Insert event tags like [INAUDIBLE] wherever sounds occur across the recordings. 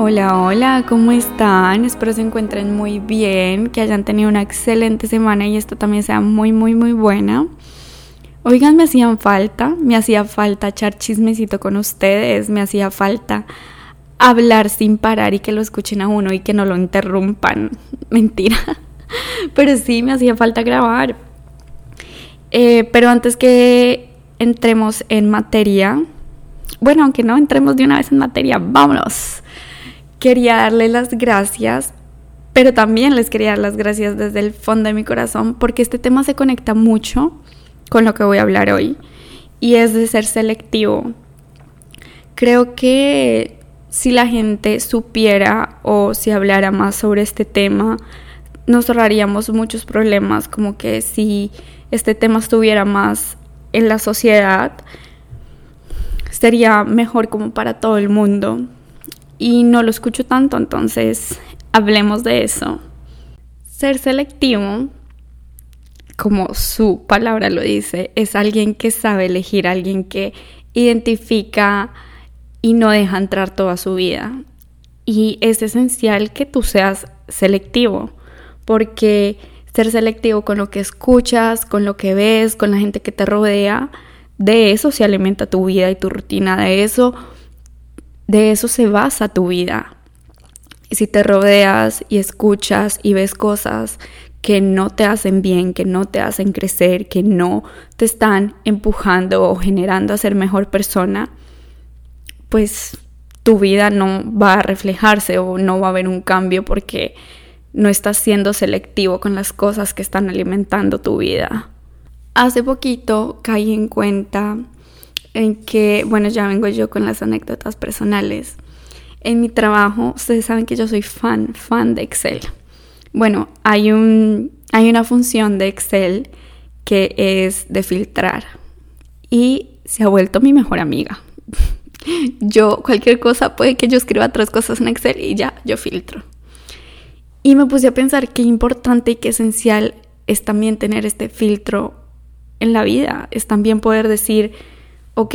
Hola, hola, ¿cómo están? Espero se encuentren muy bien, que hayan tenido una excelente semana y esta también sea muy, muy, muy buena. Oigan, me hacían falta, me hacía falta echar chismecito con ustedes, me hacía falta hablar sin parar y que lo escuchen a uno y que no lo interrumpan. [LAUGHS] Mentira. [LAUGHS] Pero sí, me hacía falta grabar. Eh, pero antes que entremos en materia, bueno, aunque no entremos de una vez en materia, vámonos. Quería darles las gracias, pero también les quería dar las gracias desde el fondo de mi corazón porque este tema se conecta mucho con lo que voy a hablar hoy y es de ser selectivo. Creo que si la gente supiera o si hablara más sobre este tema, nos ahorraríamos muchos problemas, como que si este tema estuviera más en la sociedad, sería mejor como para todo el mundo. Y no lo escucho tanto, entonces hablemos de eso. Ser selectivo como su palabra lo dice, es alguien que sabe elegir, alguien que identifica y no deja entrar toda su vida. Y es esencial que tú seas selectivo, porque ser selectivo con lo que escuchas, con lo que ves, con la gente que te rodea, de eso se alimenta tu vida y tu rutina, de eso, de eso se basa tu vida. Y si te rodeas y escuchas y ves cosas que no te hacen bien, que no te hacen crecer, que no te están empujando o generando a ser mejor persona, pues tu vida no va a reflejarse o no va a haber un cambio porque no estás siendo selectivo con las cosas que están alimentando tu vida. Hace poquito caí en cuenta en que, bueno, ya vengo yo con las anécdotas personales. En mi trabajo, ustedes saben que yo soy fan, fan de Excel. Bueno, hay, un, hay una función de Excel que es de filtrar y se ha vuelto mi mejor amiga. [LAUGHS] yo, cualquier cosa, puede que yo escriba tres cosas en Excel y ya, yo filtro. Y me puse a pensar qué importante y qué esencial es también tener este filtro en la vida. Es también poder decir, ok,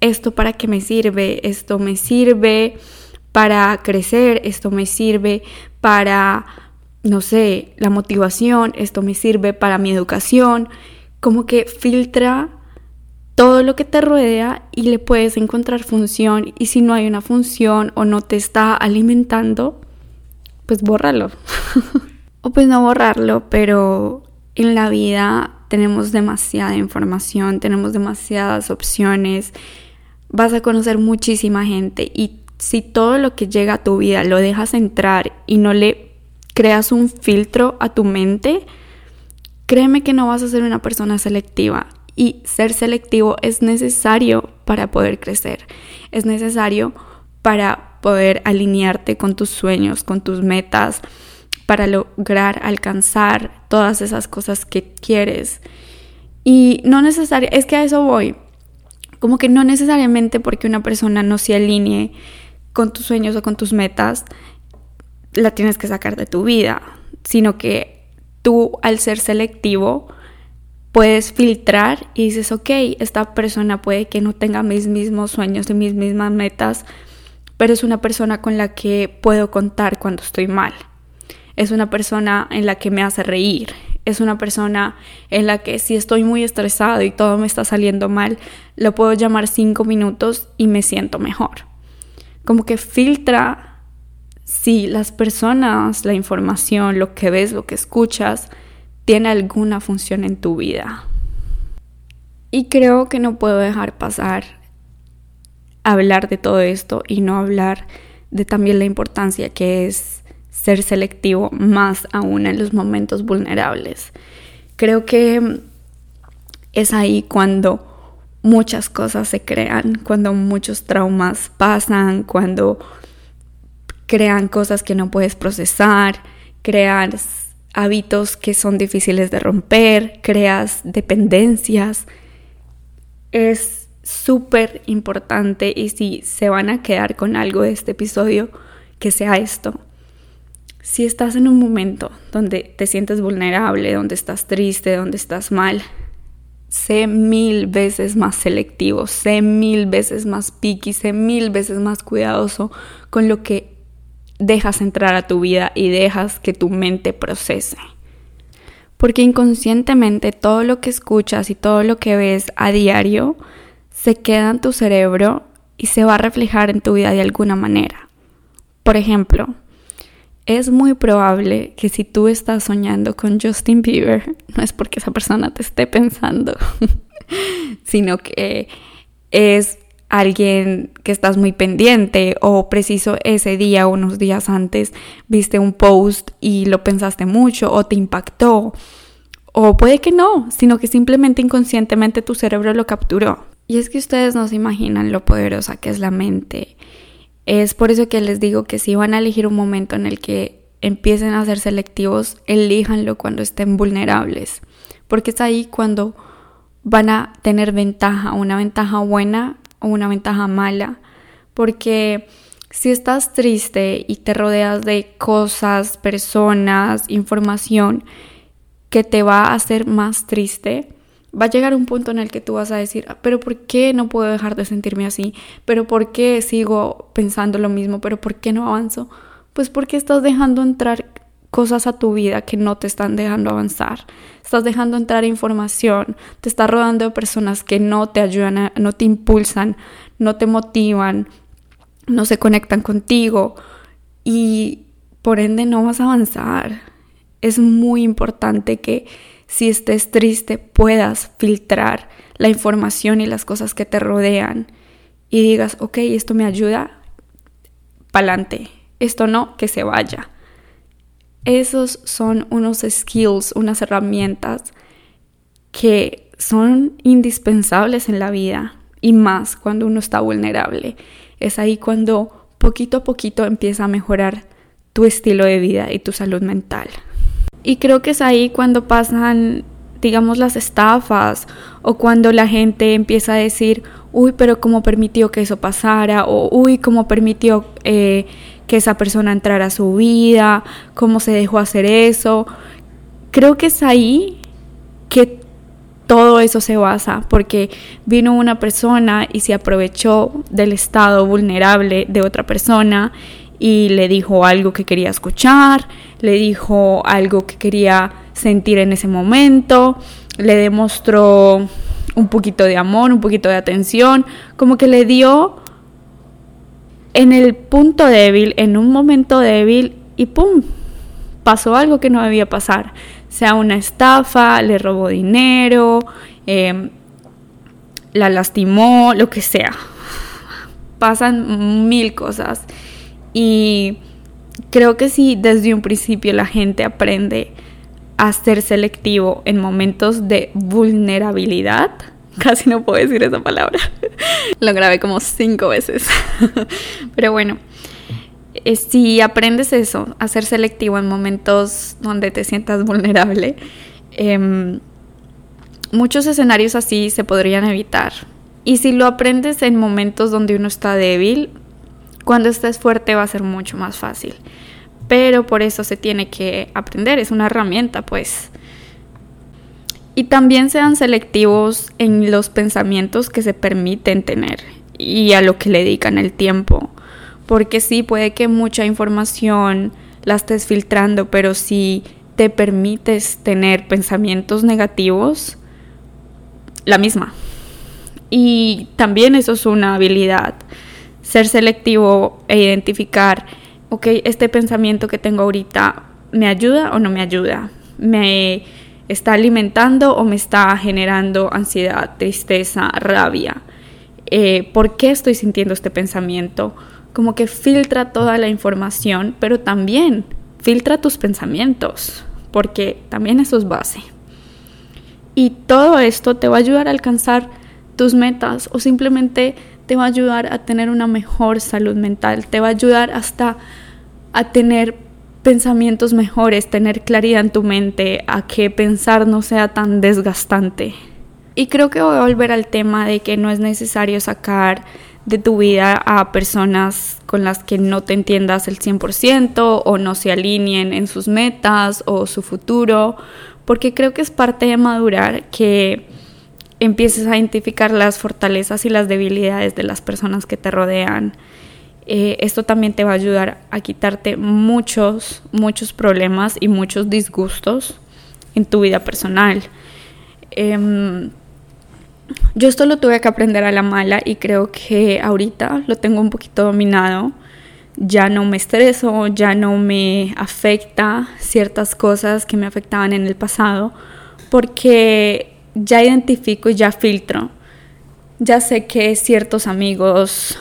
esto para qué me sirve, esto me sirve para crecer, esto me sirve para no sé, la motivación, esto me sirve para mi educación, como que filtra todo lo que te rodea y le puedes encontrar función y si no hay una función o no te está alimentando, pues bórralo. [LAUGHS] o pues no borrarlo, pero en la vida tenemos demasiada información, tenemos demasiadas opciones, vas a conocer muchísima gente y si todo lo que llega a tu vida lo dejas entrar y no le creas un filtro a tu mente, créeme que no vas a ser una persona selectiva. Y ser selectivo es necesario para poder crecer. Es necesario para poder alinearte con tus sueños, con tus metas, para lograr alcanzar todas esas cosas que quieres. Y no necesariamente, es que a eso voy. Como que no necesariamente porque una persona no se alinee con tus sueños o con tus metas, la tienes que sacar de tu vida, sino que tú al ser selectivo puedes filtrar y dices, ok, esta persona puede que no tenga mis mismos sueños y mis mismas metas, pero es una persona con la que puedo contar cuando estoy mal. Es una persona en la que me hace reír. Es una persona en la que si estoy muy estresado y todo me está saliendo mal, lo puedo llamar cinco minutos y me siento mejor. Como que filtra si las personas, la información, lo que ves, lo que escuchas, tiene alguna función en tu vida. Y creo que no puedo dejar pasar hablar de todo esto y no hablar de también la importancia que es ser selectivo más aún en los momentos vulnerables. Creo que es ahí cuando muchas cosas se crean, cuando muchos traumas pasan, cuando crean cosas que no puedes procesar, creas hábitos que son difíciles de romper, creas dependencias. Es súper importante y si se van a quedar con algo de este episodio, que sea esto. Si estás en un momento donde te sientes vulnerable, donde estás triste, donde estás mal, sé mil veces más selectivo, sé mil veces más picky, sé mil veces más cuidadoso con lo que dejas entrar a tu vida y dejas que tu mente procese. Porque inconscientemente todo lo que escuchas y todo lo que ves a diario se queda en tu cerebro y se va a reflejar en tu vida de alguna manera. Por ejemplo, es muy probable que si tú estás soñando con Justin Bieber, [LAUGHS] no es porque esa persona te esté pensando, [LAUGHS] sino que es alguien que estás muy pendiente o preciso ese día o unos días antes viste un post y lo pensaste mucho o te impactó. O puede que no, sino que simplemente inconscientemente tu cerebro lo capturó. Y es que ustedes no se imaginan lo poderosa que es la mente. Es por eso que les digo que si van a elegir un momento en el que empiecen a ser selectivos, elíjanlo cuando estén vulnerables. Porque es ahí cuando van a tener ventaja, una ventaja buena o una ventaja mala. Porque si estás triste y te rodeas de cosas, personas, información que te va a hacer más triste, va a llegar un punto en el que tú vas a decir, ah, pero ¿por qué no puedo dejar de sentirme así? ¿Pero por qué sigo pensando lo mismo? ¿Pero por qué no avanzo? Pues porque estás dejando entrar cosas a tu vida que no te están dejando avanzar. Estás dejando entrar información, te estás rodando de personas que no te ayudan, no te impulsan, no te motivan, no se conectan contigo y por ende no vas a avanzar. Es muy importante que si estés triste, puedas filtrar la información y las cosas que te rodean y digas, ok, esto me ayuda, pa'lante, esto no, que se vaya. Esos son unos skills, unas herramientas que son indispensables en la vida y más cuando uno está vulnerable. Es ahí cuando poquito a poquito empieza a mejorar tu estilo de vida y tu salud mental. Y creo que es ahí cuando pasan, digamos, las estafas o cuando la gente empieza a decir, uy, pero ¿cómo permitió que eso pasara? O uy, ¿cómo permitió eh, que esa persona entrara a su vida? ¿Cómo se dejó hacer eso? Creo que es ahí que todo eso se basa, porque vino una persona y se aprovechó del estado vulnerable de otra persona y le dijo algo que quería escuchar, le dijo algo que quería sentir en ese momento, le demostró un poquito de amor, un poquito de atención, como que le dio en el punto débil, en un momento débil y ¡pum! Pasó algo que no debía pasar, sea una estafa, le robó dinero, em, la lastimó, lo que sea. Pasan mil cosas y creo que si desde un principio la gente aprende a ser selectivo en momentos de vulnerabilidad, [LAUGHS] casi no puedo decir esa palabra, [LAUGHS] lo grabé como cinco veces, [LAUGHS] pero bueno, eh, si aprendes eso, a ser selectivo en momentos donde te sientas vulnerable, em, muchos escenarios así se podrían evitar. Y si lo aprendes en momentos donde uno está débil, cuando estés fuerte va a ser mucho más fácil. Pero por eso se tiene que aprender, es una herramienta pues. Y también sean selectivos en los pensamientos que se permiten tener y a lo que le dedican el tiempo. Porque sí, puede que mucha información la estés filtrando, pero si te permites tener pensamientos negativos, la misma. Y también eso es una habilidad ser selectivo e identificar, ok, este pensamiento que tengo ahorita, ¿me ayuda o no me ayuda? ¿Me está alimentando o me está generando ansiedad, tristeza, rabia? Eh, ¿Por qué estoy sintiendo este pensamiento? Como que filtra toda la información, pero también filtra tus pensamientos, porque también eso es base. Y todo esto te va a ayudar a alcanzar tus metas o simplemente te va a ayudar a tener una mejor salud mental, te va a ayudar hasta a tener pensamientos mejores, tener claridad en tu mente, a que pensar no sea tan desgastante. Y creo que voy a volver al tema de que no es necesario sacar de tu vida a personas con las que no te entiendas el 100% o no se alineen en sus metas o su futuro, porque creo que es parte de madurar que empieces a identificar las fortalezas y las debilidades de las personas que te rodean. eh, esto también te va a ayudar a quitarte muchos, muchos problemas y muchos disgustos en tu vida personal. Em, yo esto lo tuve que aprender a la mala y creo que ahorita lo tengo un poquito dominado. Ya no me estreso, ya no me afecta ciertas cosas que me afectaban en el pasado, porque ya identifico y ya filtro. Ya sé que ciertos amigos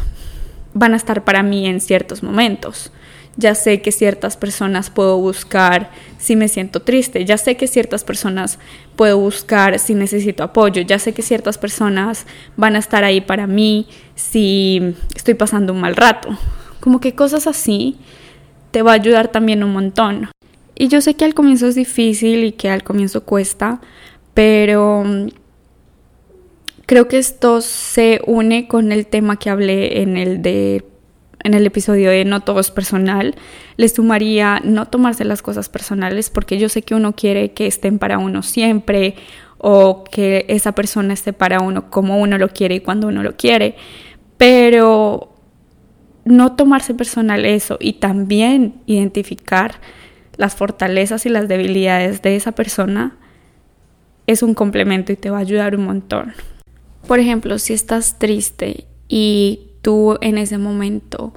van a estar para mí en ciertos momentos. Ya sé que ciertas personas puedo buscar si me siento triste. Ya sé que ciertas personas puedo buscar si necesito apoyo. Ya sé que ciertas personas van a estar ahí para mí si estoy pasando un mal rato. Como que cosas así te va a ayudar también un montón. Y yo sé que al comienzo es difícil y que al comienzo cuesta, pero creo que esto se une con el tema que hablé en el de en el episodio de no todo es personal, les sumaría no tomarse las cosas personales porque yo sé que uno quiere que estén para uno siempre o que esa persona esté para uno como uno lo quiere y cuando uno lo quiere, pero no tomarse personal eso y también identificar las fortalezas y las debilidades de esa persona es un complemento y te va a ayudar un montón. Por ejemplo, si estás triste y tú en ese momento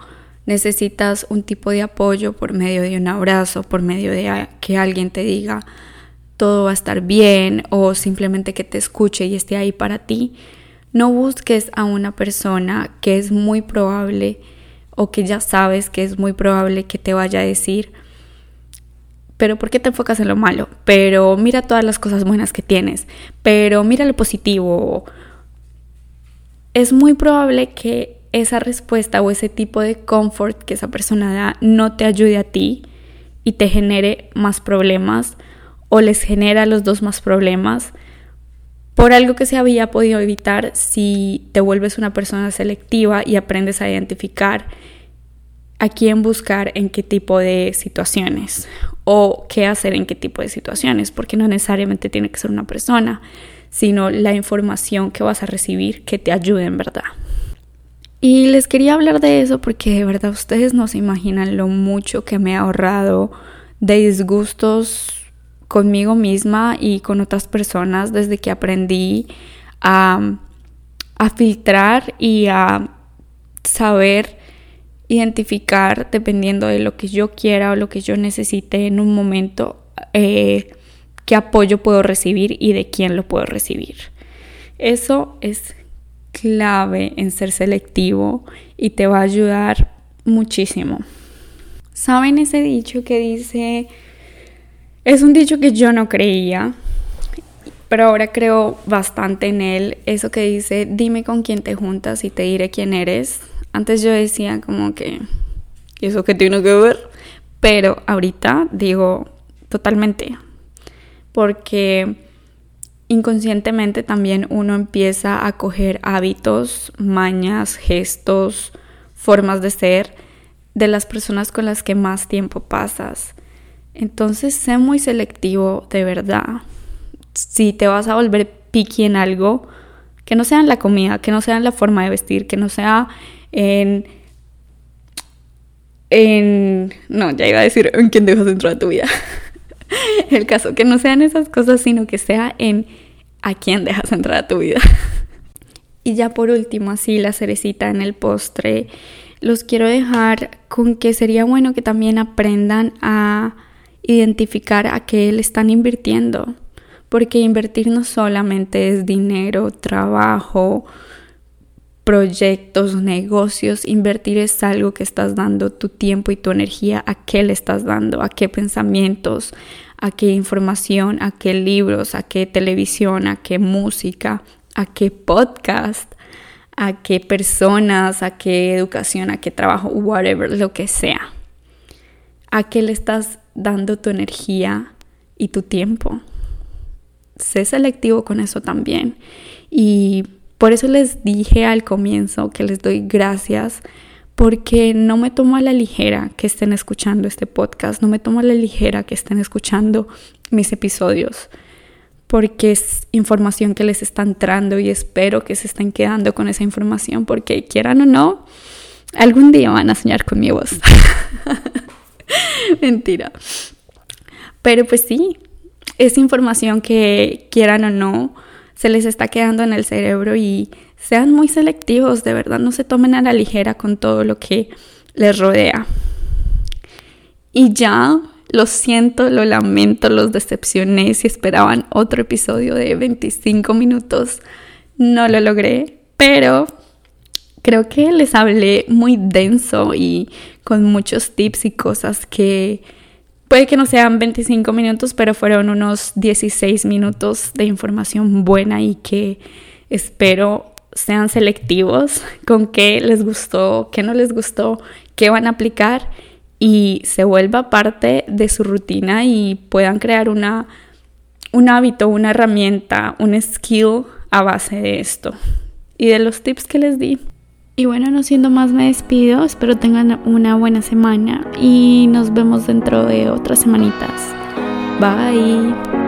necesitas un tipo de apoyo por medio de un abrazo, por medio de que alguien te diga todo va a estar bien o simplemente que te escuche y esté ahí para ti, no busques a una persona que es muy probable o que ya sabes que es muy probable que te vaya a decir, pero ¿por qué te enfocas en lo malo? Pero mira todas las cosas buenas que tienes, pero mira lo positivo. Es muy probable que esa respuesta o ese tipo de comfort que esa persona da no te ayude a ti y te genere más problemas o les genera a los dos más problemas. Por algo que se había podido evitar si te vuelves una persona selectiva y aprendes a identificar a quién buscar en qué tipo de situaciones o qué hacer en qué tipo de situaciones, porque no necesariamente tiene que ser una persona sino la información que vas a recibir que te ayude en verdad. Y les quería hablar de eso porque de verdad ustedes no se imaginan lo mucho que me ha ahorrado de disgustos conmigo misma y con otras personas desde que aprendí a, a filtrar y a saber identificar dependiendo de lo que yo quiera o lo que yo necesite en un momento eh, qué apoyo puedo recibir y de quién lo puedo recibir. Eso es clave en ser selectivo y te va a ayudar muchísimo. ¿Saben ese dicho que dice, es un dicho que yo no creía, pero ahora creo bastante en él, eso que dice, dime con quién te juntas y te diré quién eres. Antes yo decía como que, ¿eso que tiene que ver? Pero ahorita digo totalmente, porque inconscientemente también uno empieza a coger hábitos, mañas, gestos, formas de ser de las personas con las que más tiempo pasas. Entonces, sé muy selectivo de verdad. Si te vas a volver picky en algo, que no sea en la comida, que no sea en la forma de vestir, que no sea en en no, ya iba a decir en quién dejas entrar a tu vida. [LAUGHS] el caso que no sean esas cosas, sino que sea en a quién dejas entrar a tu vida. [LAUGHS] y ya por último, así la cerecita en el postre, los quiero dejar con que sería bueno que también aprendan a identificar a qué le están invirtiendo, porque invertir no solamente es dinero, trabajo, proyectos, negocios, invertir es algo que estás dando tu tiempo y tu energía, a qué le estás dando, a qué pensamientos, a qué información, a qué libros, a qué televisión, a qué música, a qué podcast, a qué personas, a qué educación, a qué trabajo, whatever, lo que sea. A qué le estás dando tu energía y tu tiempo. Sé selectivo con eso también. Y por eso les dije al comienzo que les doy gracias porque no me tomo a la ligera que estén escuchando este podcast, no me tomo a la ligera que estén escuchando mis episodios, porque es información que les está entrando y espero que se estén quedando con esa información, porque quieran o no, Algún día van a soñar con mi voz. [LAUGHS] Mentira. Pero pues sí, es información que quieran o no, se les está quedando en el cerebro y sean muy selectivos, de verdad, no se tomen a la ligera con todo lo que les rodea. Y ya, lo siento, lo lamento, los decepcioné. Si esperaban otro episodio de 25 minutos, no lo logré, pero creo que les hablé muy denso y con muchos tips y cosas que puede que no sean 25 minutos, pero fueron unos 16 minutos de información buena y que espero sean selectivos con qué les gustó, qué no les gustó, qué van a aplicar y se vuelva parte de su rutina y puedan crear una, un hábito, una herramienta, un skill a base de esto y de los tips que les di. Y bueno, no siendo más me despido, espero tengan una buena semana y nos vemos dentro de otras semanitas. Bye.